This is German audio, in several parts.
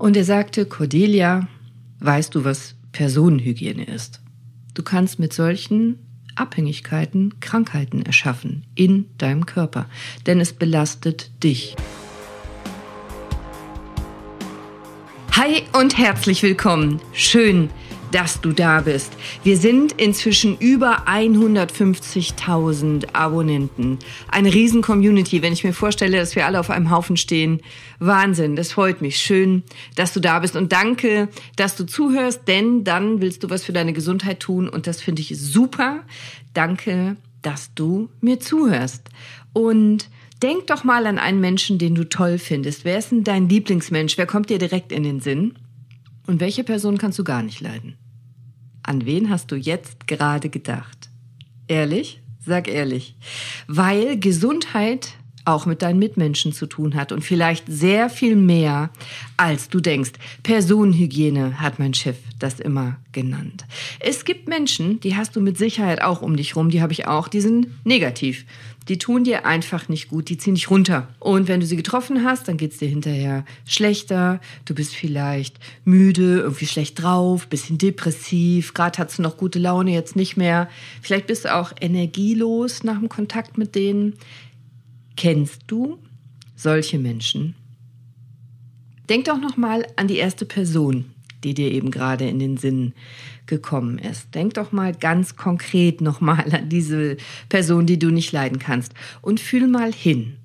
Und er sagte, Cordelia, weißt du, was Personenhygiene ist? Du kannst mit solchen Abhängigkeiten Krankheiten erschaffen in deinem Körper, denn es belastet dich. Hi und herzlich willkommen. Schön, dass du da bist. Wir sind inzwischen über 150.000 Abonnenten. Eine riesen Community, wenn ich mir vorstelle, dass wir alle auf einem Haufen stehen. Wahnsinn, das freut mich. Schön, dass du da bist und danke, dass du zuhörst, denn dann willst du was für deine Gesundheit tun und das finde ich super. Danke, dass du mir zuhörst. Und denk doch mal an einen Menschen, den du toll findest. Wer ist denn dein Lieblingsmensch? Wer kommt dir direkt in den Sinn? Und welche Person kannst du gar nicht leiden? An wen hast du jetzt gerade gedacht? Ehrlich? Sag ehrlich. Weil Gesundheit auch mit deinen Mitmenschen zu tun hat und vielleicht sehr viel mehr, als du denkst. Personenhygiene hat mein Chef das immer genannt. Es gibt Menschen, die hast du mit Sicherheit auch um dich rum, die habe ich auch, die sind negativ. Die tun dir einfach nicht gut, die ziehen dich runter. Und wenn du sie getroffen hast, dann geht's dir hinterher schlechter. Du bist vielleicht müde, irgendwie schlecht drauf, bisschen depressiv. Gerade hast du noch gute Laune, jetzt nicht mehr. Vielleicht bist du auch energielos nach dem Kontakt mit denen. Kennst du solche Menschen? Denk doch noch mal an die erste Person, die dir eben gerade in den Sinn gekommen ist. Denk doch mal ganz konkret noch mal an diese Person, die du nicht leiden kannst und fühl mal hin.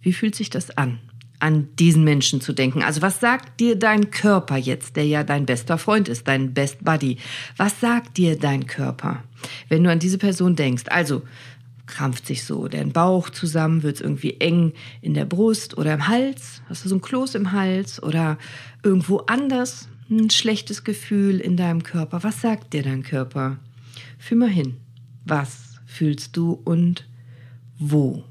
Wie fühlt sich das an? an diesen Menschen zu denken. Also was sagt dir dein Körper jetzt, der ja dein bester Freund ist, dein Best Buddy? Was sagt dir dein Körper, wenn du an diese Person denkst? Also krampft sich so dein Bauch zusammen, wird es irgendwie eng in der Brust oder im Hals, hast du so ein Kloß im Hals oder irgendwo anders ein schlechtes Gefühl in deinem Körper. Was sagt dir dein Körper? Fühl mal hin. Was fühlst du und wo?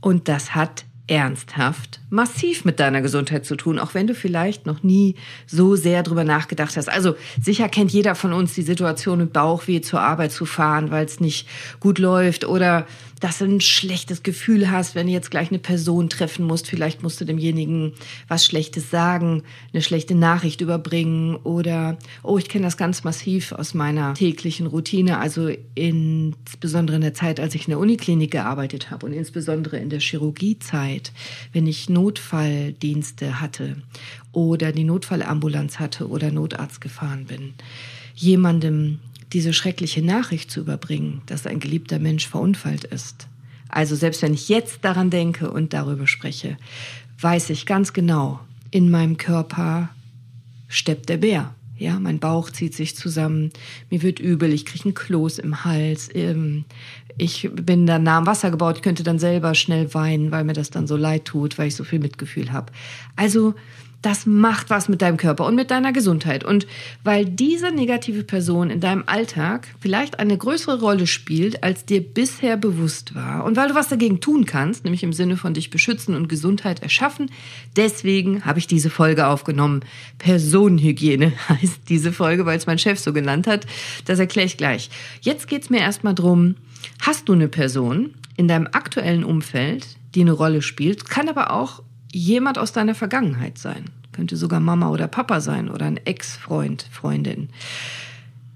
Und das hat ernsthaft massiv mit deiner Gesundheit zu tun, auch wenn du vielleicht noch nie so sehr drüber nachgedacht hast. Also sicher kennt jeder von uns die Situation mit Bauchweh zur Arbeit zu fahren, weil es nicht gut läuft oder dass du ein schlechtes Gefühl hast, wenn du jetzt gleich eine Person treffen musst. Vielleicht musst du demjenigen was Schlechtes sagen, eine schlechte Nachricht überbringen oder, oh, ich kenne das ganz massiv aus meiner täglichen Routine, also insbesondere in der Zeit, als ich in der Uniklinik gearbeitet habe und insbesondere in der Chirurgiezeit, wenn ich Notfalldienste hatte oder die Notfallambulanz hatte oder Notarzt gefahren bin. Jemandem diese schreckliche Nachricht zu überbringen, dass ein geliebter Mensch verunfallt ist. Also selbst wenn ich jetzt daran denke und darüber spreche, weiß ich ganz genau, in meinem Körper steppt der Bär. Ja, mein Bauch zieht sich zusammen, mir wird übel, ich kriege einen Kloß im Hals, ähm, ich bin dann nah am Wasser gebaut, ich könnte dann selber schnell weinen, weil mir das dann so leid tut, weil ich so viel Mitgefühl habe. Also das macht was mit deinem Körper und mit deiner Gesundheit. Und weil diese negative Person in deinem Alltag vielleicht eine größere Rolle spielt, als dir bisher bewusst war, und weil du was dagegen tun kannst, nämlich im Sinne von dich beschützen und Gesundheit erschaffen, deswegen habe ich diese Folge aufgenommen. Personenhygiene heißt diese Folge, weil es mein Chef so genannt hat. Das erkläre ich gleich. Jetzt geht es mir erstmal drum, hast du eine Person in deinem aktuellen Umfeld, die eine Rolle spielt, kann aber auch jemand aus deiner Vergangenheit sein. Könnte sogar Mama oder Papa sein oder ein Ex-Freund, Freundin.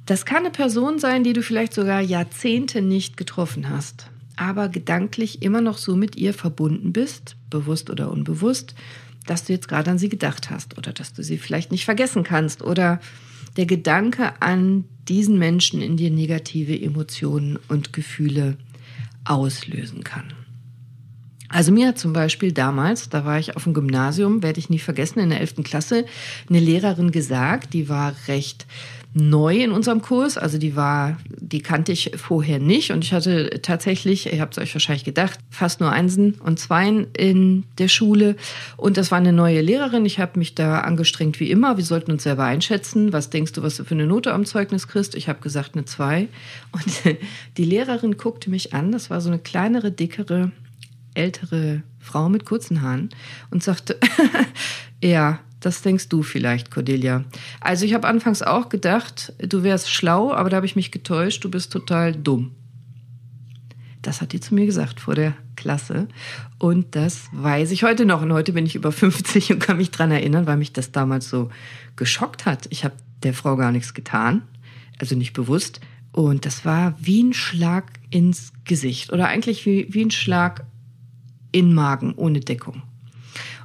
Das kann eine Person sein, die du vielleicht sogar Jahrzehnte nicht getroffen hast, aber gedanklich immer noch so mit ihr verbunden bist, bewusst oder unbewusst, dass du jetzt gerade an sie gedacht hast oder dass du sie vielleicht nicht vergessen kannst oder der Gedanke an diesen Menschen in dir negative Emotionen und Gefühle auslösen kann. Also mir hat zum Beispiel damals, da war ich auf dem Gymnasium, werde ich nie vergessen, in der 11. Klasse, eine Lehrerin gesagt, die war recht neu in unserem Kurs, also die war, die kannte ich vorher nicht und ich hatte tatsächlich, ihr habt es euch wahrscheinlich gedacht, fast nur Einsen und Zweien in der Schule und das war eine neue Lehrerin. Ich habe mich da angestrengt wie immer. Wir sollten uns selber einschätzen. Was denkst du, was du für eine Note am Zeugnis kriegst? Ich habe gesagt eine Zwei und die Lehrerin guckte mich an. Das war so eine kleinere, dickere ältere Frau mit kurzen Haaren und sagte, ja, das denkst du vielleicht, Cordelia. Also ich habe anfangs auch gedacht, du wärst schlau, aber da habe ich mich getäuscht, du bist total dumm. Das hat die zu mir gesagt vor der Klasse. Und das weiß ich heute noch. Und heute bin ich über 50 und kann mich dran erinnern, weil mich das damals so geschockt hat. Ich habe der Frau gar nichts getan, also nicht bewusst. Und das war wie ein Schlag ins Gesicht oder eigentlich wie, wie ein Schlag in Magen ohne Deckung.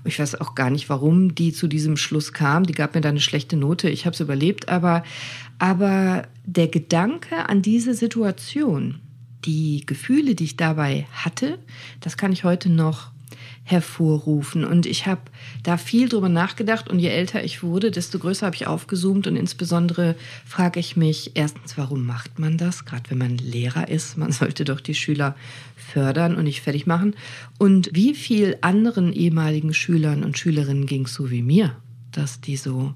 Ich weiß auch gar nicht, warum die zu diesem Schluss kam. Die gab mir da eine schlechte Note. Ich habe es überlebt, aber, aber der Gedanke an diese Situation, die Gefühle, die ich dabei hatte, das kann ich heute noch hervorrufen. Und ich habe da viel drüber nachgedacht und je älter ich wurde, desto größer habe ich aufgezoomt und insbesondere frage ich mich erstens, warum macht man das? Gerade wenn man Lehrer ist, man sollte doch die Schüler fördern und nicht fertig machen. Und wie viel anderen ehemaligen Schülern und Schülerinnen ging es so wie mir, dass die so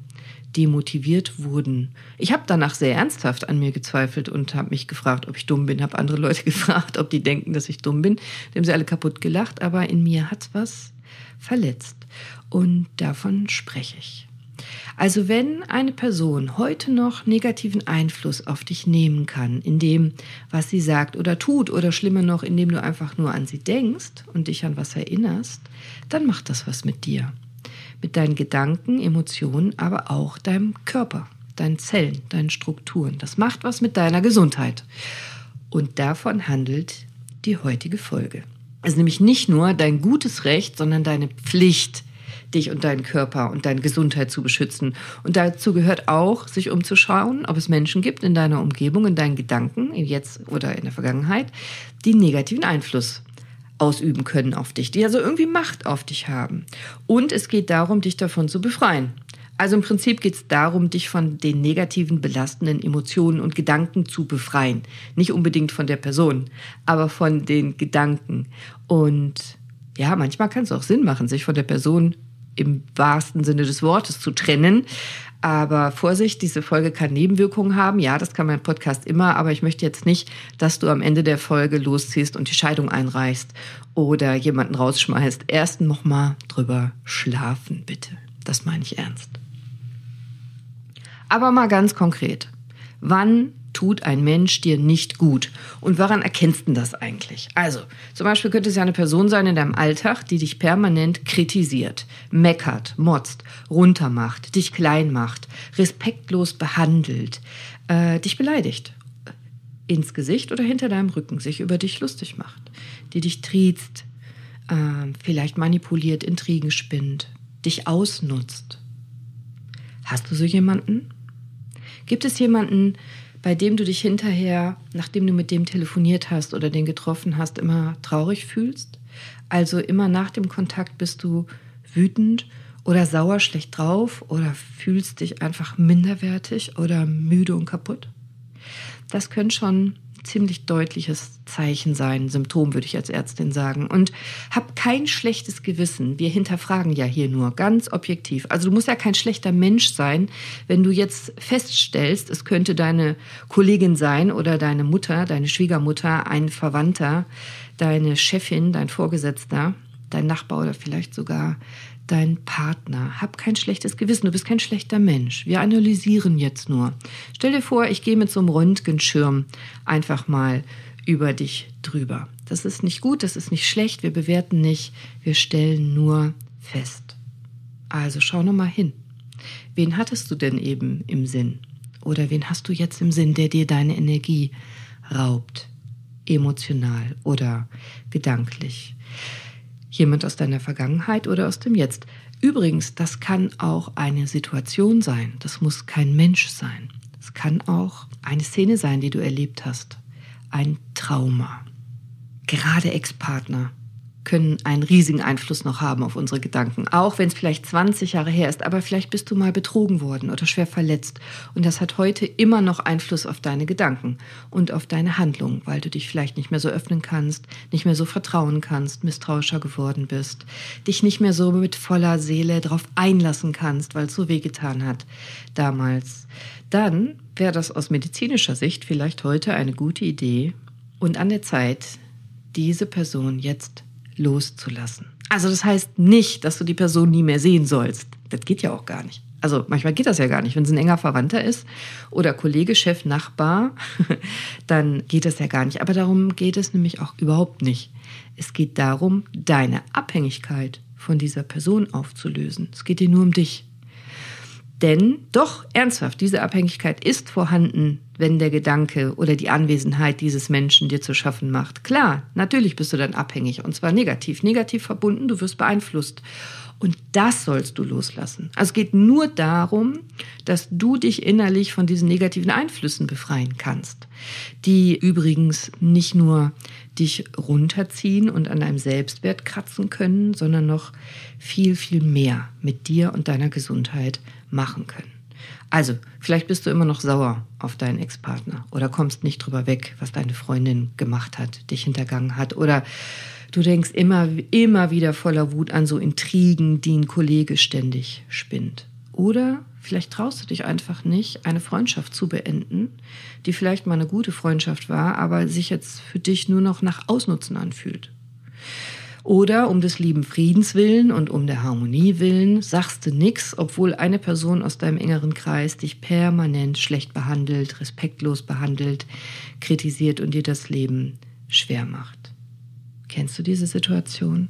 demotiviert wurden. Ich habe danach sehr ernsthaft an mir gezweifelt und habe mich gefragt, ob ich dumm bin. Habe andere Leute gefragt, ob die denken, dass ich dumm bin. Die haben sie alle kaputt gelacht, aber in mir hat was verletzt. Und davon spreche ich. Also wenn eine Person heute noch negativen Einfluss auf dich nehmen kann, in dem, was sie sagt oder tut, oder schlimmer noch, indem du einfach nur an sie denkst und dich an was erinnerst, dann macht das was mit dir mit deinen Gedanken, Emotionen, aber auch deinem Körper, deinen Zellen, deinen Strukturen. Das macht was mit deiner Gesundheit. Und davon handelt die heutige Folge. Es ist nämlich nicht nur dein gutes Recht, sondern deine Pflicht, dich und deinen Körper und deine Gesundheit zu beschützen. Und dazu gehört auch, sich umzuschauen, ob es Menschen gibt in deiner Umgebung, in deinen Gedanken, jetzt oder in der Vergangenheit, die negativen Einfluss ausüben können auf dich, die also irgendwie Macht auf dich haben. Und es geht darum, dich davon zu befreien. Also im Prinzip geht es darum, dich von den negativen, belastenden Emotionen und Gedanken zu befreien. Nicht unbedingt von der Person, aber von den Gedanken. Und ja, manchmal kann es auch Sinn machen, sich von der Person im wahrsten Sinne des Wortes zu trennen. Aber Vorsicht, diese Folge kann Nebenwirkungen haben. Ja, das kann mein Podcast immer, aber ich möchte jetzt nicht, dass du am Ende der Folge losziehst und die Scheidung einreichst oder jemanden rausschmeißt. Erst noch mal drüber schlafen, bitte. Das meine ich ernst. Aber mal ganz konkret. Wann tut ein Mensch dir nicht gut? Und woran erkennst du das eigentlich? Also, zum Beispiel könnte es ja eine Person sein in deinem Alltag, die dich permanent kritisiert, meckert, motzt, runtermacht, dich klein macht, respektlos behandelt, äh, dich beleidigt, ins Gesicht oder hinter deinem Rücken sich über dich lustig macht, die dich triezt, äh, vielleicht manipuliert, Intrigen spinnt, dich ausnutzt. Hast du so jemanden? Gibt es jemanden, bei dem du dich hinterher, nachdem du mit dem telefoniert hast oder den getroffen hast, immer traurig fühlst? Also immer nach dem Kontakt bist du wütend oder sauer, schlecht drauf oder fühlst dich einfach minderwertig oder müde und kaputt? Das können schon ziemlich deutliches Zeichen sein, Symptom würde ich als Ärztin sagen. Und hab kein schlechtes Gewissen. Wir hinterfragen ja hier nur ganz objektiv. Also du musst ja kein schlechter Mensch sein, wenn du jetzt feststellst, es könnte deine Kollegin sein oder deine Mutter, deine Schwiegermutter, ein Verwandter, deine Chefin, dein Vorgesetzter, dein Nachbar oder vielleicht sogar dein Partner. Hab kein schlechtes Gewissen, du bist kein schlechter Mensch. Wir analysieren jetzt nur. Stell dir vor, ich gehe mit so einem Röntgenschirm einfach mal über dich drüber. Das ist nicht gut, das ist nicht schlecht, wir bewerten nicht, wir stellen nur fest. Also schau noch mal hin. Wen hattest du denn eben im Sinn? Oder wen hast du jetzt im Sinn, der dir deine Energie raubt? Emotional oder gedanklich? Jemand aus deiner Vergangenheit oder aus dem Jetzt. Übrigens, das kann auch eine Situation sein, das muss kein Mensch sein. Es kann auch eine Szene sein, die du erlebt hast, ein Trauma. Gerade Ex-Partner können einen riesigen Einfluss noch haben auf unsere Gedanken. Auch wenn es vielleicht 20 Jahre her ist, aber vielleicht bist du mal betrogen worden oder schwer verletzt. Und das hat heute immer noch Einfluss auf deine Gedanken und auf deine Handlung, weil du dich vielleicht nicht mehr so öffnen kannst, nicht mehr so vertrauen kannst, misstrauischer geworden bist, dich nicht mehr so mit voller Seele darauf einlassen kannst, weil es so wehgetan hat damals. Dann wäre das aus medizinischer Sicht vielleicht heute eine gute Idee und an der Zeit, diese Person jetzt loszulassen. Also das heißt nicht, dass du die Person nie mehr sehen sollst. Das geht ja auch gar nicht. Also manchmal geht das ja gar nicht. Wenn es ein enger Verwandter ist oder Kollege, Chef, Nachbar, dann geht das ja gar nicht. Aber darum geht es nämlich auch überhaupt nicht. Es geht darum, deine Abhängigkeit von dieser Person aufzulösen. Es geht dir nur um dich. Denn doch ernsthaft, diese Abhängigkeit ist vorhanden, wenn der Gedanke oder die Anwesenheit dieses Menschen dir zu schaffen macht. Klar, natürlich bist du dann abhängig und zwar negativ. Negativ verbunden, du wirst beeinflusst. Und das sollst du loslassen. Also es geht nur darum, dass du dich innerlich von diesen negativen Einflüssen befreien kannst, die übrigens nicht nur dich runterziehen und an deinem Selbstwert kratzen können, sondern noch viel, viel mehr mit dir und deiner Gesundheit machen können. Also, vielleicht bist du immer noch sauer auf deinen Ex-Partner oder kommst nicht drüber weg, was deine Freundin gemacht hat, dich hintergangen hat oder Du denkst immer, immer wieder voller Wut an so Intrigen, die ein Kollege ständig spinnt. Oder vielleicht traust du dich einfach nicht, eine Freundschaft zu beenden, die vielleicht mal eine gute Freundschaft war, aber sich jetzt für dich nur noch nach Ausnutzen anfühlt. Oder um des lieben Friedens willen und um der Harmonie willen sagst du nix, obwohl eine Person aus deinem engeren Kreis dich permanent schlecht behandelt, respektlos behandelt, kritisiert und dir das Leben schwer macht. Kennst du diese Situation?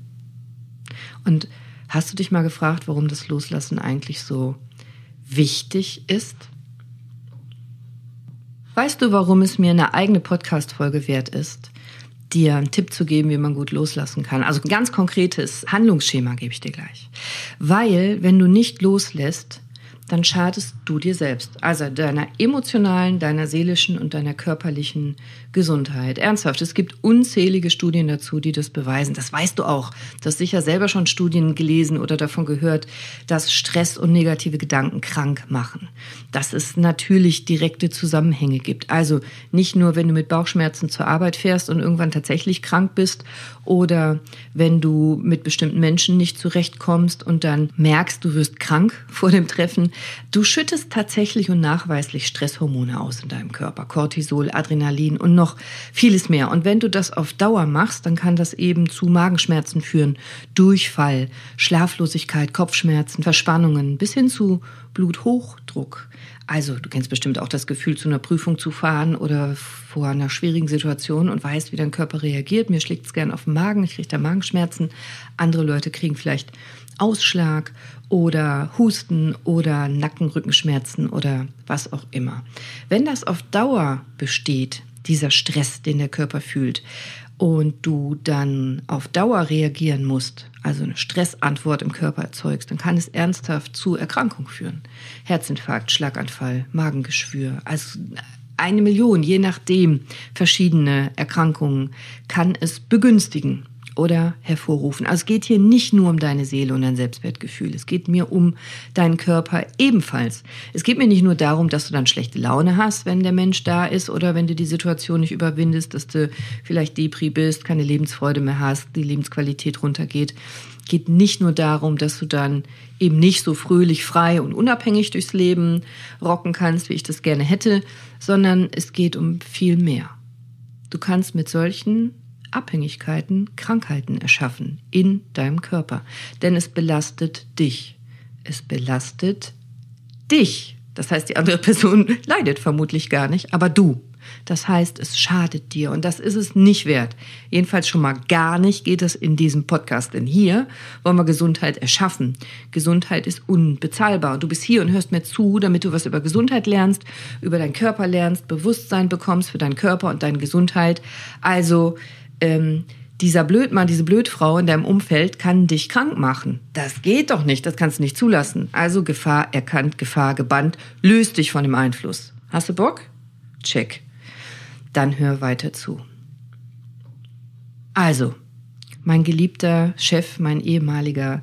Und hast du dich mal gefragt, warum das Loslassen eigentlich so wichtig ist? Weißt du, warum es mir eine eigene Podcast-Folge wert ist, dir einen Tipp zu geben, wie man gut loslassen kann? Also ein ganz konkretes Handlungsschema gebe ich dir gleich. Weil, wenn du nicht loslässt, dann schadest du dir selbst, also deiner emotionalen, deiner seelischen und deiner körperlichen Gesundheit. Ernsthaft, es gibt unzählige Studien dazu, die das beweisen. Das weißt du auch. Du hast sicher selber schon Studien gelesen oder davon gehört, dass Stress und negative Gedanken krank machen. Dass es natürlich direkte Zusammenhänge gibt. Also nicht nur, wenn du mit Bauchschmerzen zur Arbeit fährst und irgendwann tatsächlich krank bist oder wenn du mit bestimmten Menschen nicht zurechtkommst und dann merkst, du wirst krank vor dem Treffen, Du schüttest tatsächlich und nachweislich Stresshormone aus in deinem Körper, Cortisol, Adrenalin und noch vieles mehr. Und wenn du das auf Dauer machst, dann kann das eben zu Magenschmerzen führen, Durchfall, Schlaflosigkeit, Kopfschmerzen, Verspannungen bis hin zu Bluthochdruck. Also, du kennst bestimmt auch das Gefühl, zu einer Prüfung zu fahren oder vor einer schwierigen Situation und weißt, wie dein Körper reagiert. Mir schlägt es gern auf den Magen, ich kriege da Magenschmerzen. Andere Leute kriegen vielleicht Ausschlag oder Husten oder Nackenrückenschmerzen oder was auch immer. Wenn das auf Dauer besteht, dieser Stress, den der Körper fühlt, und du dann auf Dauer reagieren musst, also eine Stressantwort im Körper erzeugst, dann kann es ernsthaft zu Erkrankung führen. Herzinfarkt, Schlaganfall, Magengeschwür, also eine Million, je nachdem, verschiedene Erkrankungen kann es begünstigen oder hervorrufen. Also es geht hier nicht nur um deine Seele und dein Selbstwertgefühl. Es geht mir um deinen Körper ebenfalls. Es geht mir nicht nur darum, dass du dann schlechte Laune hast, wenn der Mensch da ist oder wenn du die Situation nicht überwindest, dass du vielleicht Depri bist, keine Lebensfreude mehr hast, die Lebensqualität runtergeht. Es geht nicht nur darum, dass du dann eben nicht so fröhlich, frei und unabhängig durchs Leben rocken kannst, wie ich das gerne hätte, sondern es geht um viel mehr. Du kannst mit solchen Abhängigkeiten, Krankheiten erschaffen in deinem Körper. Denn es belastet dich. Es belastet dich. Das heißt, die andere Person leidet vermutlich gar nicht, aber du. Das heißt, es schadet dir und das ist es nicht wert. Jedenfalls schon mal gar nicht geht es in diesem Podcast. Denn hier wollen wir Gesundheit erschaffen. Gesundheit ist unbezahlbar. Und du bist hier und hörst mir zu, damit du was über Gesundheit lernst, über deinen Körper lernst, Bewusstsein bekommst für deinen Körper und deine Gesundheit. Also ähm, dieser Blödmann, diese Blödfrau in deinem Umfeld kann dich krank machen. Das geht doch nicht, das kannst du nicht zulassen. Also Gefahr erkannt, Gefahr gebannt, löst dich von dem Einfluss. Hast du Bock? Check. Dann hör weiter zu. Also, mein geliebter Chef, mein ehemaliger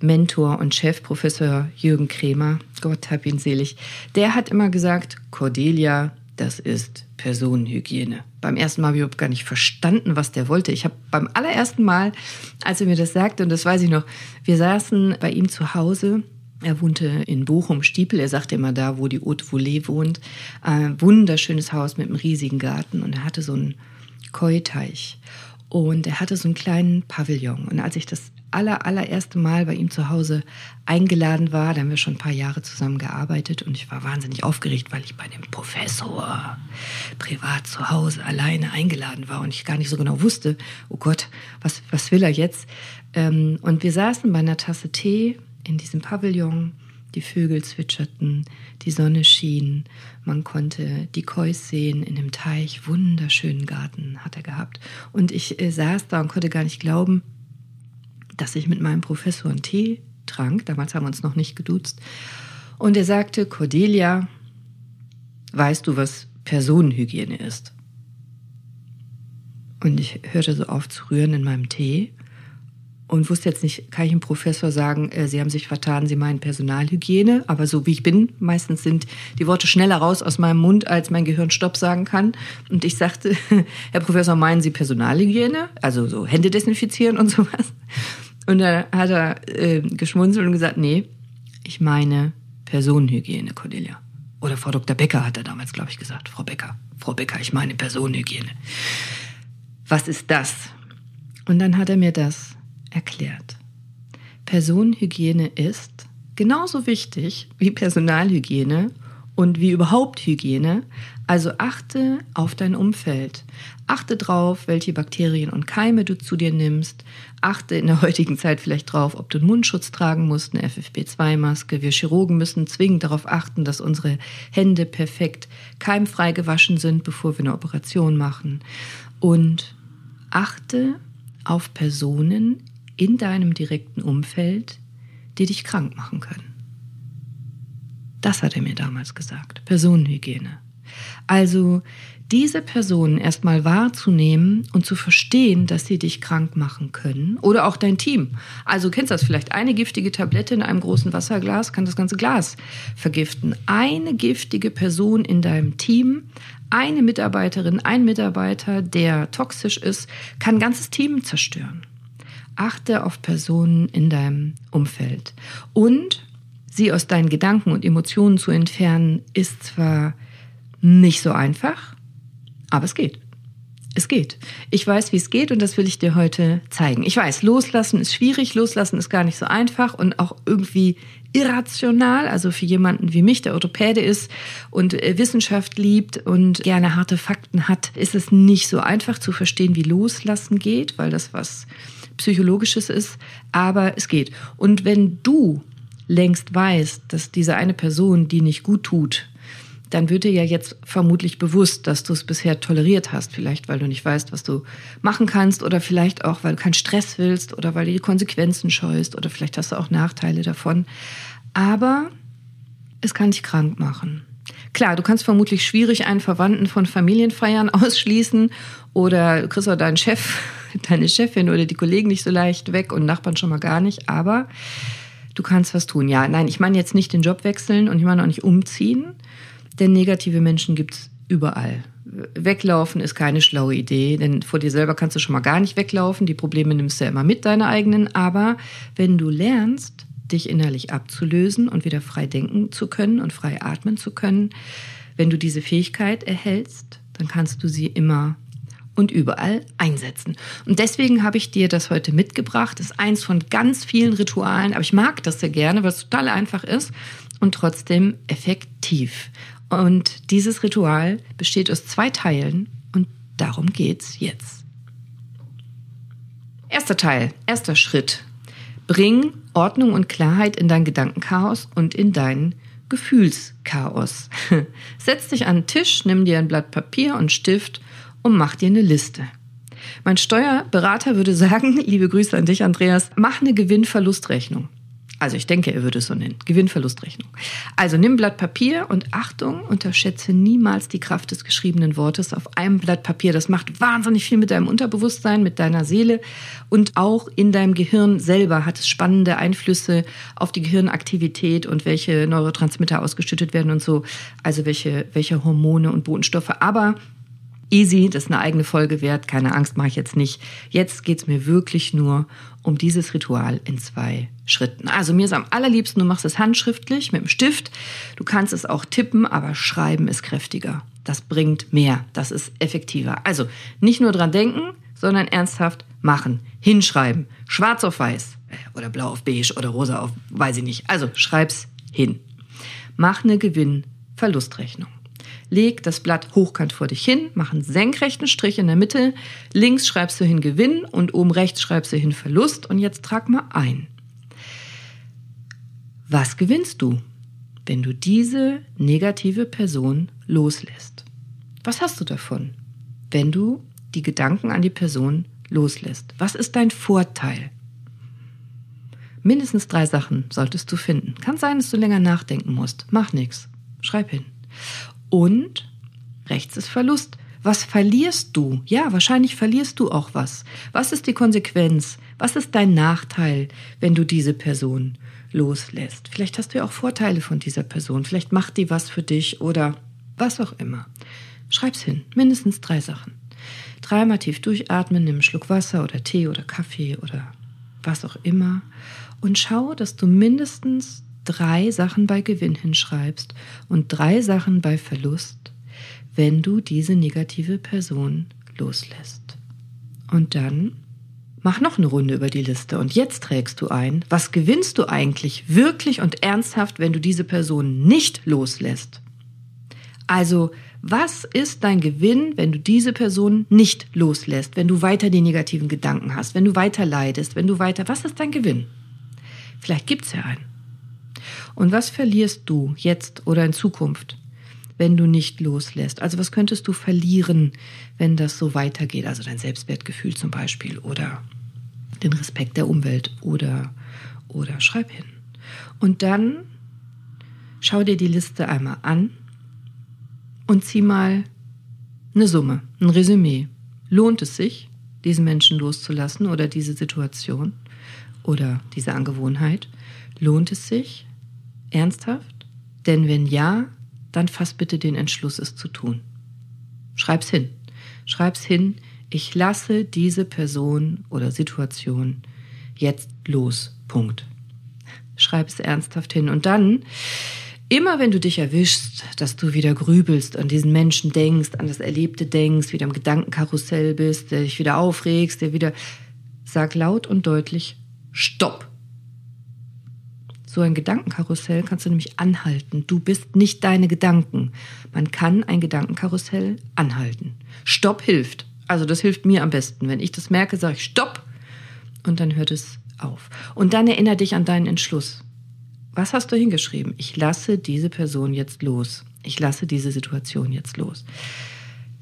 Mentor und Chef, Professor Jürgen Kremer, Gott hab ihn selig, der hat immer gesagt, Cordelia, das ist Personenhygiene. Beim ersten Mal habe ich überhaupt gar nicht verstanden, was der wollte. Ich habe beim allerersten Mal, als er mir das sagte, und das weiß ich noch, wir saßen bei ihm zu Hause. Er wohnte in Bochum-Stiepel. Er sagte immer da, wo die Haute Volée wohnt. Ein wunderschönes Haus mit einem riesigen Garten. Und er hatte so einen Keuteich. Und er hatte so einen kleinen Pavillon. Und als ich das aller, allererste Mal bei ihm zu Hause eingeladen war. Da haben wir schon ein paar Jahre zusammen gearbeitet und ich war wahnsinnig aufgeregt, weil ich bei dem Professor privat zu Hause alleine eingeladen war und ich gar nicht so genau wusste, oh Gott, was, was will er jetzt? Ähm, und wir saßen bei einer Tasse Tee in diesem Pavillon die Vögel zwitscherten, die Sonne schien, man konnte die Kois sehen in dem Teich, wunderschönen Garten hat er gehabt. Und ich äh, saß da und konnte gar nicht glauben, dass ich mit meinem Professor einen Tee trank. Damals haben wir uns noch nicht geduzt. Und er sagte, Cordelia, weißt du, was Personenhygiene ist? Und ich hörte so auf zu rühren in meinem Tee und wusste jetzt nicht, kann ich dem Professor sagen, äh, Sie haben sich vertan, Sie meinen Personalhygiene, aber so wie ich bin, meistens sind die Worte schneller raus aus meinem Mund, als mein Gehirn Stopp sagen kann. Und ich sagte, Herr Professor, meinen Sie Personalhygiene? Also so Hände desinfizieren und sowas? Und dann hat er äh, geschmunzelt und gesagt, nee, ich meine Personenhygiene, Cordelia. Oder Frau Dr. Becker hat er damals, glaube ich, gesagt. Frau Becker, Frau Becker, ich meine Personenhygiene. Was ist das? Und dann hat er mir das erklärt. Personenhygiene ist genauso wichtig wie Personalhygiene und wie überhaupt Hygiene. Also achte auf dein Umfeld. Achte drauf, welche Bakterien und Keime du zu dir nimmst. Achte in der heutigen Zeit vielleicht drauf, ob du einen Mundschutz tragen musst, eine FFP2-Maske. Wir Chirurgen müssen zwingend darauf achten, dass unsere Hände perfekt keimfrei gewaschen sind, bevor wir eine Operation machen. Und achte auf Personen in deinem direkten Umfeld, die dich krank machen können. Das hat er mir damals gesagt. Personenhygiene. Also diese Personen erstmal wahrzunehmen und zu verstehen, dass sie dich krank machen können oder auch dein Team. Also kennst du das vielleicht? Eine giftige Tablette in einem großen Wasserglas kann das ganze Glas vergiften. Eine giftige Person in deinem Team, eine Mitarbeiterin, ein Mitarbeiter, der toxisch ist, kann ein ganzes Team zerstören. Achte auf Personen in deinem Umfeld. Und sie aus deinen Gedanken und Emotionen zu entfernen, ist zwar nicht so einfach, aber es geht. Es geht. Ich weiß, wie es geht und das will ich dir heute zeigen. Ich weiß, loslassen ist schwierig, loslassen ist gar nicht so einfach und auch irgendwie irrational. Also für jemanden wie mich, der Orthopäde ist und äh, Wissenschaft liebt und gerne harte Fakten hat, ist es nicht so einfach zu verstehen, wie loslassen geht, weil das was Psychologisches ist, aber es geht. Und wenn du längst weißt, dass diese eine Person, die nicht gut tut, dann wird dir ja jetzt vermutlich bewusst, dass du es bisher toleriert hast. Vielleicht, weil du nicht weißt, was du machen kannst oder vielleicht auch, weil du keinen Stress willst oder weil du die Konsequenzen scheust oder vielleicht hast du auch Nachteile davon. Aber es kann dich krank machen. Klar, du kannst vermutlich schwierig einen Verwandten von Familienfeiern ausschließen oder du kriegst auch deinen Chef, deine Chefin oder die Kollegen nicht so leicht weg und Nachbarn schon mal gar nicht, aber du kannst was tun. Ja, nein, ich meine jetzt nicht den Job wechseln und ich meine auch nicht umziehen, denn negative Menschen gibt's überall. Weglaufen ist keine schlaue Idee, denn vor dir selber kannst du schon mal gar nicht weglaufen. Die Probleme nimmst du ja immer mit, deine eigenen. Aber wenn du lernst, dich innerlich abzulösen und wieder frei denken zu können und frei atmen zu können, wenn du diese Fähigkeit erhältst, dann kannst du sie immer und überall einsetzen. Und deswegen habe ich dir das heute mitgebracht. Das ist eins von ganz vielen Ritualen, aber ich mag das sehr gerne, weil es total einfach ist und trotzdem effektiv. Und dieses Ritual besteht aus zwei Teilen und darum geht's jetzt. Erster Teil, erster Schritt. Bring Ordnung und Klarheit in dein Gedankenchaos und in dein Gefühlschaos. Setz dich an den Tisch, nimm dir ein Blatt Papier und Stift und mach dir eine Liste. Mein Steuerberater würde sagen, liebe Grüße an dich, Andreas, mach eine Gewinn-Verlust-Rechnung. Also ich denke, er würde es so nennen. Gewinnverlustrechnung. Also nimm Blatt Papier und Achtung, unterschätze niemals die Kraft des geschriebenen Wortes auf einem Blatt Papier. Das macht wahnsinnig viel mit deinem Unterbewusstsein, mit deiner Seele und auch in deinem Gehirn selber hat es spannende Einflüsse auf die Gehirnaktivität und welche Neurotransmitter ausgeschüttet werden und so. Also welche, welche Hormone und Botenstoffe. Aber easy, das ist eine eigene Folge wert, keine Angst, mache ich jetzt nicht. Jetzt geht's mir wirklich nur um dieses Ritual in zwei Schritten. Also mir ist am allerliebsten, du machst es handschriftlich mit dem Stift. Du kannst es auch tippen, aber schreiben ist kräftiger. Das bringt mehr, das ist effektiver. Also nicht nur dran denken, sondern ernsthaft machen, hinschreiben, schwarz auf weiß. oder blau auf beige oder rosa auf, weiß ich nicht. Also schreib's hin. Mach eine Gewinn-Verlustrechnung. Leg das Blatt hochkant vor dich hin, mach einen senkrechten Strich in der Mitte, links schreibst du hin Gewinn und oben rechts schreibst du hin Verlust und jetzt trag mal ein. Was gewinnst du, wenn du diese negative Person loslässt? Was hast du davon, wenn du die Gedanken an die Person loslässt? Was ist dein Vorteil? Mindestens drei Sachen solltest du finden. Kann sein, dass du länger nachdenken musst. Mach nichts. Schreib hin. Und rechts ist Verlust. Was verlierst du? Ja, wahrscheinlich verlierst du auch was. Was ist die Konsequenz? Was ist dein Nachteil, wenn du diese Person loslässt? Vielleicht hast du ja auch Vorteile von dieser Person. Vielleicht macht die was für dich oder was auch immer. Schreib's hin. Mindestens drei Sachen. Dreimal tief durchatmen, nimm einen Schluck Wasser oder Tee oder Kaffee oder was auch immer und schau, dass du mindestens drei Sachen bei Gewinn hinschreibst und drei Sachen bei Verlust, wenn du diese negative Person loslässt. Und dann mach noch eine Runde über die Liste und jetzt trägst du ein, was gewinnst du eigentlich wirklich und ernsthaft, wenn du diese Person nicht loslässt? Also, was ist dein Gewinn, wenn du diese Person nicht loslässt, wenn du weiter die negativen Gedanken hast, wenn du weiter leidest, wenn du weiter, was ist dein Gewinn? Vielleicht gibt es ja einen. Und was verlierst du jetzt oder in Zukunft, wenn du nicht loslässt? Also was könntest du verlieren, wenn das so weitergeht? Also dein Selbstwertgefühl zum Beispiel oder den Respekt der Umwelt oder, oder schreib hin. Und dann schau dir die Liste einmal an und zieh mal eine Summe, ein Resümee. Lohnt es sich, diesen Menschen loszulassen oder diese Situation? oder diese Angewohnheit? Lohnt es sich? Ernsthaft? Denn wenn ja, dann fass bitte den Entschluss, es zu tun. Schreib's hin. Schreib's hin. Ich lasse diese Person oder Situation jetzt los. Punkt. Schreib es ernsthaft hin. Und dann, immer wenn du dich erwischst, dass du wieder grübelst, an diesen Menschen denkst, an das Erlebte denkst, wieder im Gedankenkarussell bist, der dich wieder aufregst, der wieder, sag laut und deutlich, Stopp. So ein Gedankenkarussell kannst du nämlich anhalten. Du bist nicht deine Gedanken. Man kann ein Gedankenkarussell anhalten. Stopp hilft. Also das hilft mir am besten. Wenn ich das merke, sage ich Stopp und dann hört es auf. Und dann erinnere dich an deinen Entschluss. Was hast du hingeschrieben? Ich lasse diese Person jetzt los. Ich lasse diese Situation jetzt los.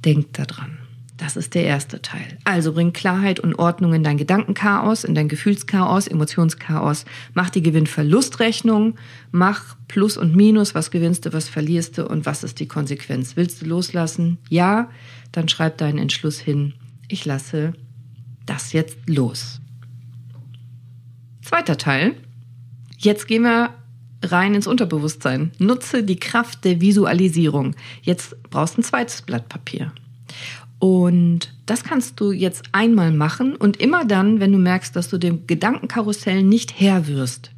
Denk daran. Das ist der erste Teil. Also bring Klarheit und Ordnung in dein Gedankenchaos, in dein Gefühlschaos, Emotionschaos. Mach die Gewinn-Verlust-Rechnung. Mach Plus und Minus. Was gewinnst du, was verlierst du und was ist die Konsequenz? Willst du loslassen? Ja. Dann schreib deinen Entschluss hin. Ich lasse das jetzt los. Zweiter Teil. Jetzt gehen wir rein ins Unterbewusstsein. Nutze die Kraft der Visualisierung. Jetzt brauchst du ein zweites Blatt Papier. Und das kannst du jetzt einmal machen und immer dann, wenn du merkst, dass du dem Gedankenkarussell nicht Herr wirst,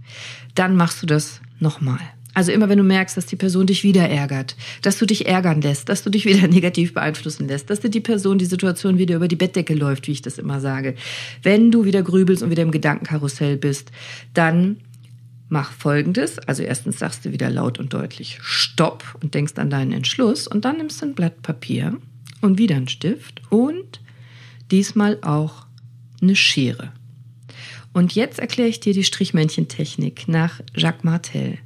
dann machst du das nochmal. Also immer wenn du merkst, dass die Person dich wieder ärgert, dass du dich ärgern lässt, dass du dich wieder negativ beeinflussen lässt, dass dir die Person die Situation wieder über die Bettdecke läuft, wie ich das immer sage. Wenn du wieder grübelst und wieder im Gedankenkarussell bist, dann mach Folgendes. Also erstens sagst du wieder laut und deutlich Stopp und denkst an deinen Entschluss und dann nimmst du ein Blatt Papier und wieder ein Stift und diesmal auch eine Schere. Und jetzt erkläre ich dir die Strichmännchentechnik nach Jacques Martel.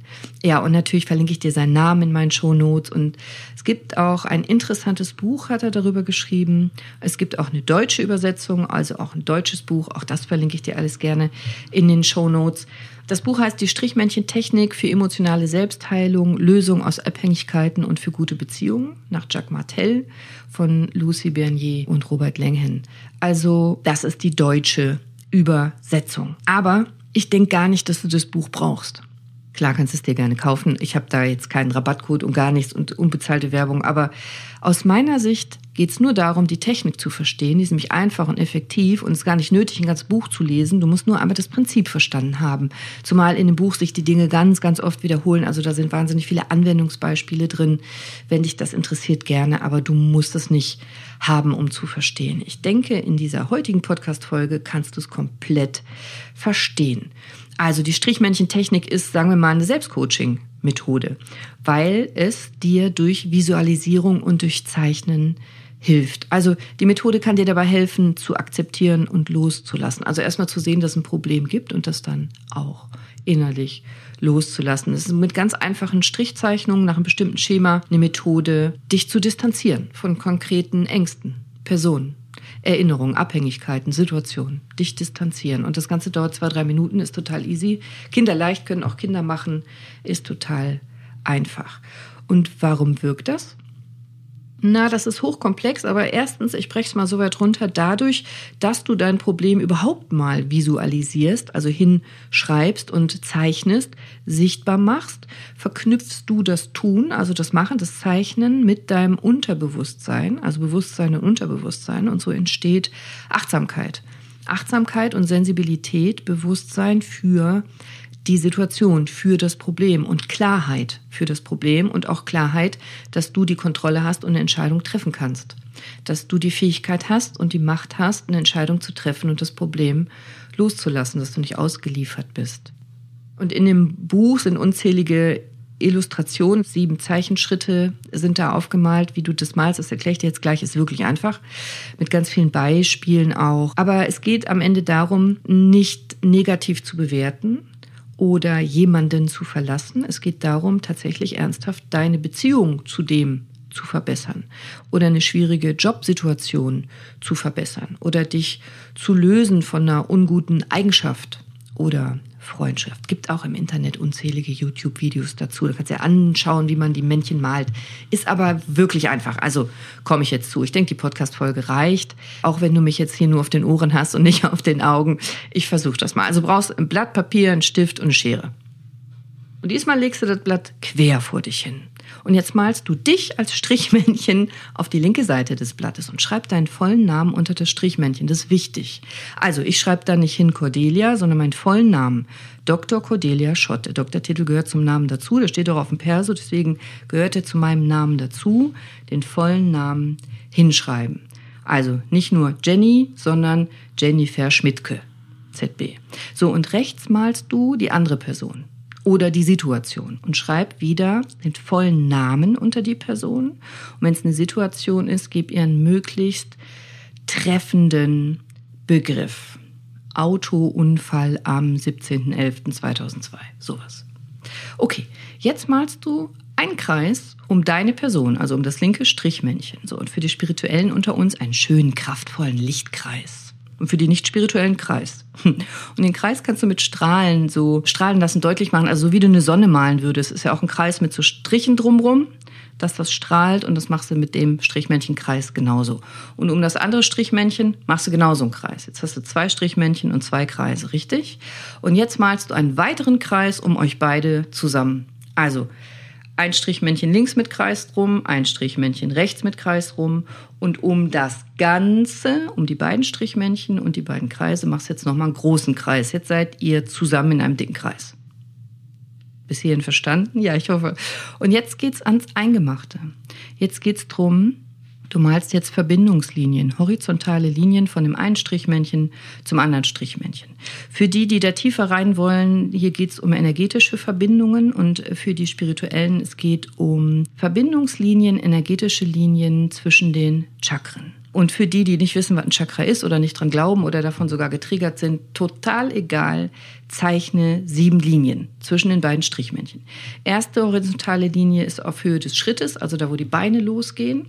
Ja, und natürlich verlinke ich dir seinen Namen in meinen Shownotes. Und es gibt auch ein interessantes Buch, hat er darüber geschrieben. Es gibt auch eine deutsche Übersetzung, also auch ein deutsches Buch. Auch das verlinke ich dir alles gerne in den Shownotes. Das Buch heißt Die Strichmännchentechnik für emotionale Selbstheilung, Lösung aus Abhängigkeiten und für gute Beziehungen nach Jacques Martel von Lucy Bernier und Robert Lenghen. Also das ist die deutsche Übersetzung. Aber ich denke gar nicht, dass du das Buch brauchst. Klar kannst du es dir gerne kaufen. Ich habe da jetzt keinen Rabattcode und gar nichts und unbezahlte Werbung. Aber aus meiner Sicht geht es nur darum, die Technik zu verstehen. Die ist nämlich einfach und effektiv und es ist gar nicht nötig, ein ganzes Buch zu lesen. Du musst nur einmal das Prinzip verstanden haben. Zumal in dem Buch sich die Dinge ganz, ganz oft wiederholen. Also da sind wahnsinnig viele Anwendungsbeispiele drin. Wenn dich das interessiert, gerne, aber du musst es nicht haben, um zu verstehen. Ich denke, in dieser heutigen Podcast-Folge kannst du es komplett verstehen. Also die Strichmännchentechnik ist, sagen wir mal, eine Selbstcoaching-Methode, weil es dir durch Visualisierung und durch Zeichnen hilft. Also die Methode kann dir dabei helfen, zu akzeptieren und loszulassen. Also erstmal zu sehen, dass es ein Problem gibt und das dann auch innerlich loszulassen. Es ist mit ganz einfachen Strichzeichnungen nach einem bestimmten Schema eine Methode, dich zu distanzieren von konkreten Ängsten, Personen. Erinnerungen, Abhängigkeiten, Situationen, dich distanzieren. Und das Ganze dauert zwei, drei Minuten, ist total easy. Kinderleicht können auch Kinder machen, ist total einfach. Und warum wirkt das? Na, das ist hochkomplex, aber erstens, ich breche es mal so weit runter, dadurch, dass du dein Problem überhaupt mal visualisierst, also hinschreibst und zeichnest, sichtbar machst, verknüpfst du das Tun, also das Machen, das Zeichnen mit deinem Unterbewusstsein, also Bewusstsein und Unterbewusstsein und so entsteht Achtsamkeit. Achtsamkeit und Sensibilität, Bewusstsein für die Situation für das Problem und Klarheit für das Problem und auch Klarheit, dass du die Kontrolle hast und eine Entscheidung treffen kannst. Dass du die Fähigkeit hast und die Macht hast, eine Entscheidung zu treffen und das Problem loszulassen, dass du nicht ausgeliefert bist. Und in dem Buch sind unzählige Illustrationen, sieben Zeichenschritte sind da aufgemalt, wie du das malst. Das erkläre ich dir jetzt gleich, ist wirklich einfach. Mit ganz vielen Beispielen auch. Aber es geht am Ende darum, nicht negativ zu bewerten, oder jemanden zu verlassen. Es geht darum, tatsächlich ernsthaft deine Beziehung zu dem zu verbessern oder eine schwierige Jobsituation zu verbessern oder dich zu lösen von einer unguten Eigenschaft oder Freundschaft. Gibt auch im Internet unzählige YouTube-Videos dazu. Da kannst du ja anschauen, wie man die Männchen malt. Ist aber wirklich einfach. Also komme ich jetzt zu. Ich denke, die Podcast-Folge reicht. Auch wenn du mich jetzt hier nur auf den Ohren hast und nicht auf den Augen. Ich versuche das mal. Also brauchst ein Blatt Papier, einen Stift und eine Schere. Und diesmal legst du das Blatt quer vor dich hin. Und jetzt malst du dich als Strichmännchen auf die linke Seite des Blattes und schreib deinen vollen Namen unter das Strichmännchen. Das ist wichtig. Also ich schreibe da nicht hin Cordelia, sondern meinen vollen Namen. Dr. Cordelia Schott. Der Doktortitel gehört zum Namen dazu. Der steht auch auf dem Perso, deswegen gehört er zu meinem Namen dazu. Den vollen Namen hinschreiben. Also nicht nur Jenny, sondern Jennifer Schmidtke. ZB. So, und rechts malst du die andere Person oder die Situation und schreib wieder den vollen Namen unter die Person. Und wenn es eine Situation ist, gib ihr einen möglichst treffenden Begriff. Autounfall am 17.11.2002. Sowas. Okay, jetzt malst du einen Kreis um deine Person, also um das linke Strichmännchen. So, und für die Spirituellen unter uns einen schönen, kraftvollen Lichtkreis und für die nicht spirituellen Kreis. Und den Kreis kannst du mit Strahlen so strahlen lassen, deutlich machen, also so wie du eine Sonne malen würdest. Ist ja auch ein Kreis mit so Strichen drumrum, dass das strahlt und das machst du mit dem Strichmänchenkreis genauso. Und um das andere Strichmännchen machst du genauso einen Kreis. Jetzt hast du zwei Strichmännchen und zwei Kreise, richtig? Und jetzt malst du einen weiteren Kreis um euch beide zusammen. Also ein Strichmännchen links mit Kreis drum, ein Strichmännchen rechts mit Kreis rum und um das Ganze, um die beiden Strichmännchen und die beiden Kreise, machst du jetzt nochmal einen großen Kreis. Jetzt seid ihr zusammen in einem dicken Kreis. Bis hierhin verstanden? Ja, ich hoffe. Und jetzt geht's ans Eingemachte. Jetzt geht's drum, Du malst jetzt Verbindungslinien, horizontale Linien von dem einen Strichmännchen zum anderen Strichmännchen. Für die, die da tiefer rein wollen, hier geht es um energetische Verbindungen und für die spirituellen, es geht um Verbindungslinien, energetische Linien zwischen den Chakren. Und für die, die nicht wissen, was ein Chakra ist oder nicht dran glauben oder davon sogar getriggert sind, total egal, zeichne sieben Linien zwischen den beiden Strichmännchen. Erste horizontale Linie ist auf Höhe des Schrittes, also da, wo die Beine losgehen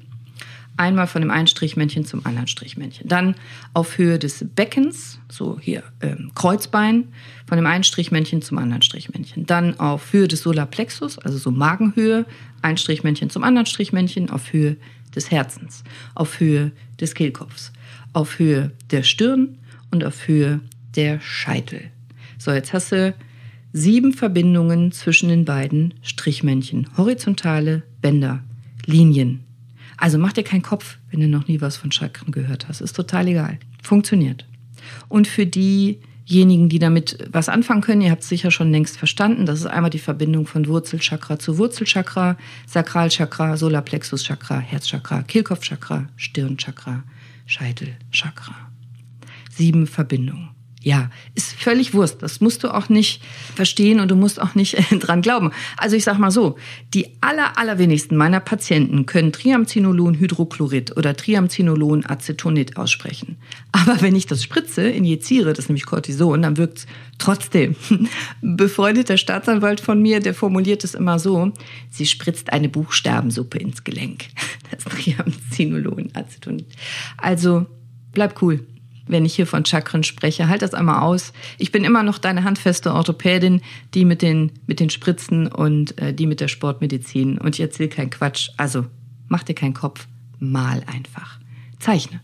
einmal von dem einen Strichmännchen zum anderen Strichmännchen. Dann auf Höhe des Beckens, so hier ähm, Kreuzbein, von dem einen Strichmännchen zum anderen Strichmännchen. Dann auf Höhe des Solarplexus, also so Magenhöhe, ein Strichmännchen zum anderen Strichmännchen, auf Höhe des Herzens, auf Höhe des Kehlkopfs, auf Höhe der Stirn und auf Höhe der Scheitel. So, jetzt hast du sieben Verbindungen zwischen den beiden Strichmännchen, horizontale Bänder, Linien, Also mach dir keinen Kopf, wenn du noch nie was von Chakren gehört hast. Ist total egal. Funktioniert. Und für diejenigen, die damit was anfangen können, ihr habt es sicher schon längst verstanden, das ist einmal die Verbindung von Wurzelchakra zu Wurzelchakra, Sakralchakra, Solarplexuschakra, Herzchakra, Kehlkopfchakra, Stirnchakra, Scheitelchakra. Sieben Verbindungen. Ja, ist völlig Wurst. Das musst du auch nicht verstehen und du musst auch nicht dran glauben. Also ich sag mal so, die aller, allerwenigsten meiner Patienten können Triamcinolon Hydrochlorid oder Triamcinolon Acetonid aussprechen. Aber wenn ich das spritze, injiziere, das ist nämlich Cortison, dann wirkt's trotzdem. Befreundeter Staatsanwalt von mir, der formuliert es immer so, sie spritzt eine Buchstabensuppe ins Gelenk. Das Triamcinolon Acetonid. Also bleib cool wenn ich hier von Chakren spreche. Halt das einmal aus. Ich bin immer noch deine handfeste Orthopädin, die mit den, mit den Spritzen und äh, die mit der Sportmedizin. Und ich erzähle keinen Quatsch. Also mach dir keinen Kopf, mal einfach. Zeichne.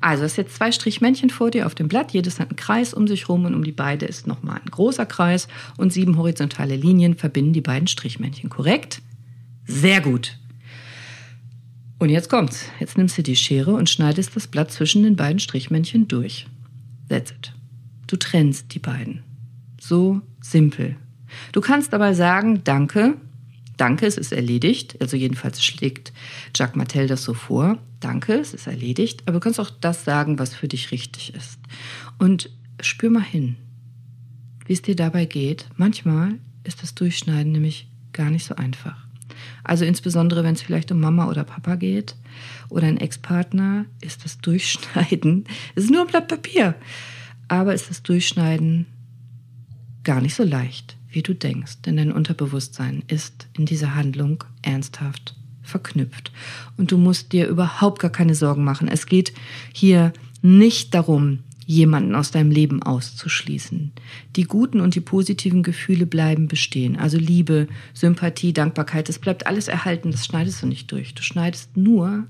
Also, ist jetzt zwei Strichmännchen vor dir auf dem Blatt. Jedes hat einen Kreis um sich rum und um die beide ist nochmal ein großer Kreis und sieben horizontale Linien verbinden die beiden Strichmännchen. Korrekt? Sehr gut. Und jetzt kommt's. Jetzt nimmst du die Schere und schneidest das Blatt zwischen den beiden Strichmännchen durch. That's it. Du trennst die beiden. So simpel. Du kannst dabei sagen, danke, danke, es ist erledigt. Also jedenfalls schlägt Jacques Martel das so vor. Danke, es ist erledigt. Aber du kannst auch das sagen, was für dich richtig ist. Und spür mal hin, wie es dir dabei geht. Manchmal ist das Durchschneiden nämlich gar nicht so einfach. Also insbesondere, wenn es vielleicht um Mama oder Papa geht oder ein Ex-Partner, ist das Durchschneiden, es ist nur ein Blatt Papier, aber ist das Durchschneiden gar nicht so leicht, wie du denkst. Denn dein Unterbewusstsein ist in dieser Handlung ernsthaft verknüpft. Und du musst dir überhaupt gar keine Sorgen machen. Es geht hier nicht darum, jemanden aus deinem Leben auszuschließen. Die guten und die positiven Gefühle bleiben bestehen. Also Liebe, Sympathie, Dankbarkeit, das bleibt alles erhalten, das schneidest du nicht durch. Du schneidest nur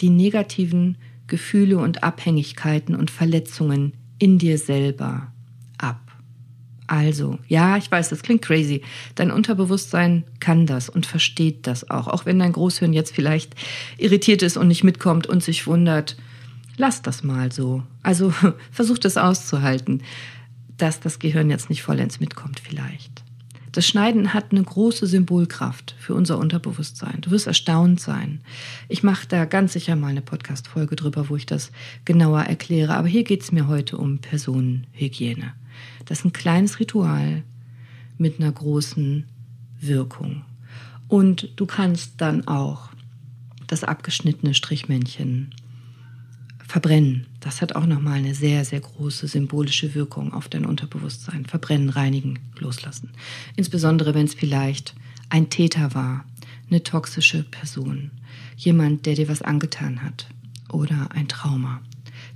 die negativen Gefühle und Abhängigkeiten und Verletzungen in dir selber ab. Also, ja, ich weiß, das klingt crazy. Dein Unterbewusstsein kann das und versteht das auch. Auch wenn dein Großhirn jetzt vielleicht irritiert ist und nicht mitkommt und sich wundert, lass das mal so. Also versuch das auszuhalten, dass das Gehirn jetzt nicht vollends mitkommt vielleicht. Das Schneiden hat eine große Symbolkraft für unser Unterbewusstsein. Du wirst erstaunt sein. Ich mache da ganz sicher mal eine Podcast-Folge drüber, wo ich das genauer erkläre. Aber hier geht es mir heute um Personenhygiene. Das ist ein kleines Ritual mit einer großen Wirkung. Und du kannst dann auch das abgeschnittene Strichmännchen Verbrennen, das hat auch nochmal eine sehr, sehr große symbolische Wirkung auf dein Unterbewusstsein. Verbrennen, reinigen, loslassen. Insbesondere, wenn es vielleicht ein Täter war, eine toxische Person, jemand, der dir was angetan hat oder ein Trauma.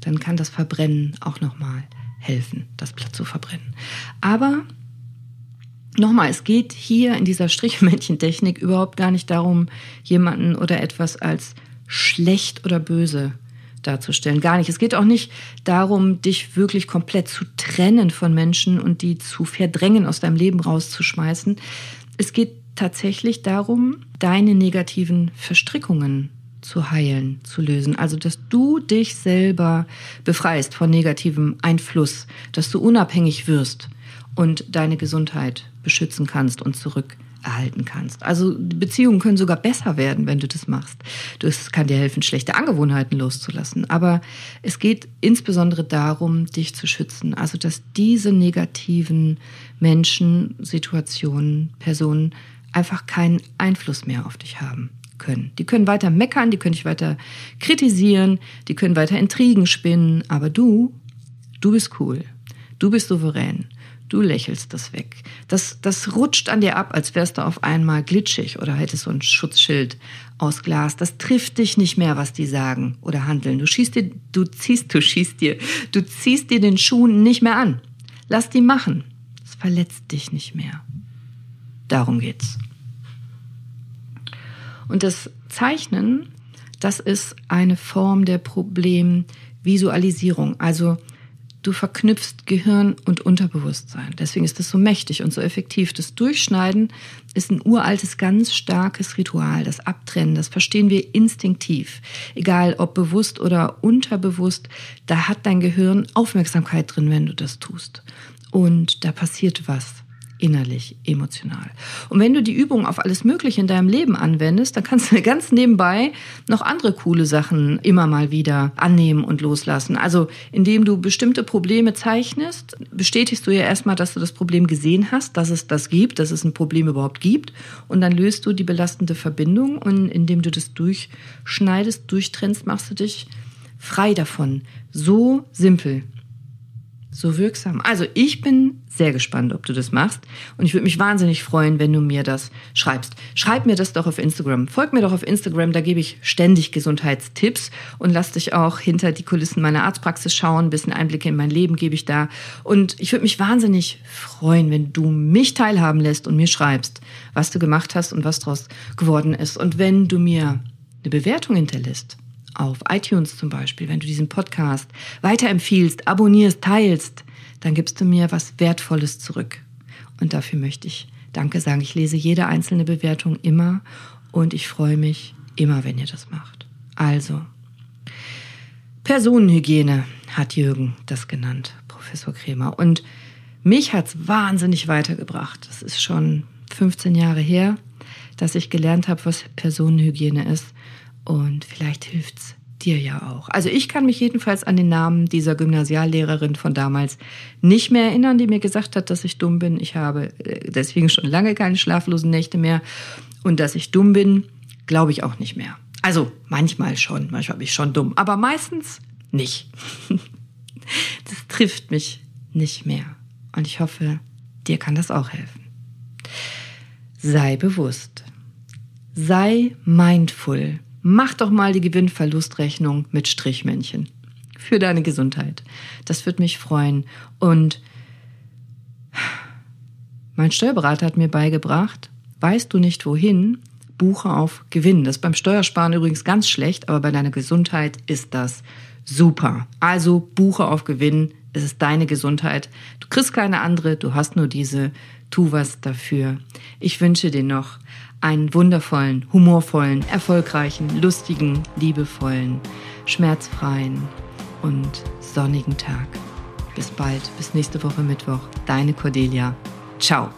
Dann kann das Verbrennen auch nochmal helfen, das Blatt zu verbrennen. Aber Nochmal, es geht hier in dieser Strichmännchentechnik überhaupt gar nicht darum, jemanden oder etwas als schlecht oder böse darzustellen. Gar nicht. Es geht auch nicht darum, dich wirklich komplett zu trennen von Menschen und die zu verdrängen, aus deinem Leben rauszuschmeißen. Es geht tatsächlich darum, deine negativen Verstrickungen zu heilen, zu lösen. Also, dass du dich selber befreist von negativem Einfluss, dass du unabhängig wirst und deine Gesundheit beschützen kannst und zurück erhalten kannst. Also Beziehungen können sogar besser werden, wenn du das machst. Das kann dir helfen, schlechte Angewohnheiten loszulassen. Aber es geht insbesondere darum, dich zu schützen. Also dass diese negativen Menschen, Situationen, Personen einfach keinen Einfluss mehr auf dich haben können. Die können weiter meckern, die können dich weiter kritisieren, die können weiter Intrigen spinnen, aber du, du bist cool. Du bist souverän. Du lächelst das weg. Das, das rutscht an dir ab, als wärst du auf einmal glitschig oder hättest so ein Schutzschild aus Glas. Das trifft dich nicht mehr, was die sagen oder handeln. Du schießt dir, du ziehst, du schießt dir, du ziehst dir den Schuh nicht mehr an. Lass die machen. Es verletzt dich nicht mehr. Darum geht's. Und das Zeichnen, das ist eine Form der Problemvisualisierung. Also Du verknüpfst Gehirn und Unterbewusstsein. Deswegen ist das so mächtig und so effektiv. Das Durchschneiden ist ein uraltes, ganz starkes Ritual. Das Abtrennen, das verstehen wir instinktiv. Egal ob bewusst oder unterbewusst, da hat dein Gehirn Aufmerksamkeit drin, wenn du das tust. Und da passiert was innerlich, emotional. Und wenn du die Übung auf alles Mögliche in deinem Leben anwendest, dann kannst du ganz nebenbei noch andere coole Sachen immer mal wieder annehmen und loslassen. Also indem du bestimmte Probleme zeichnest, bestätigst du ja erstmal, dass du das Problem gesehen hast, dass es das gibt, dass es ein Problem überhaupt gibt. Und dann löst du die belastende Verbindung und indem du das durchschneidest, durchtrennst, machst du dich frei davon. So simpel so wirksam. Also ich bin sehr gespannt, ob du das machst. Und ich würde mich wahnsinnig freuen, wenn du mir das schreibst. Schreib mir das doch auf Instagram. Folg mir doch auf Instagram, da gebe ich ständig Gesundheitstipps und lass dich auch hinter die Kulissen meiner Arztpraxis schauen. Ein bisschen Einblicke in mein Leben gebe ich da. Und ich würde mich wahnsinnig freuen, wenn du mich teilhaben lässt und mir schreibst, was du gemacht hast und was daraus geworden ist. Und wenn du mir eine Bewertung hinterlässt auf iTunes zum Beispiel, wenn du diesen Podcast weiterempfiehlst, abonnierst, teilst, dann gibst du mir was Wertvolles zurück. Und dafür möchte ich Danke sagen. Ich lese jede einzelne Bewertung immer und ich freue mich immer, wenn ihr das macht. Also, Personenhygiene hat Jürgen das genannt, Professor Kremer. Und mich hat es wahnsinnig weitergebracht. Das ist schon 15 Jahre her, dass ich gelernt habe, was Personenhygiene ist. Und vielleicht hilft's dir ja auch. Also ich kann mich jedenfalls an den Namen dieser Gymnasiallehrerin von damals nicht mehr erinnern, die mir gesagt hat, dass ich dumm bin. Ich habe äh, deswegen schon lange keine schlaflosen Nächte mehr. Und dass ich dumm bin, glaube ich auch nicht mehr. Also manchmal schon, manchmal bin ich schon dumm, aber meistens nicht. Das trifft mich nicht mehr. Und ich hoffe, dir kann das auch helfen. Sei bewusst. Sei mindful Mach doch mal die Gewinn-Verlust-Rechnung mit Strichmännchen. Für deine Gesundheit. Das wird mich freuen. Und mein Steuerberater hat mir beigebracht, weißt du nicht wohin, buche auf Gewinn. Das ist beim Steuersparen übrigens ganz schlecht, aber bei deiner Gesundheit ist das super. Also buche auf Gewinn. Es ist deine Gesundheit. Du kriegst keine andere, du hast nur diese. Tu was dafür. Ich wünsche dir noch einen wundervollen, humorvollen, erfolgreichen, lustigen, liebevollen, schmerzfreien und sonnigen Tag. Bis bald, bis nächste Woche Mittwoch. Deine Cordelia. Ciao.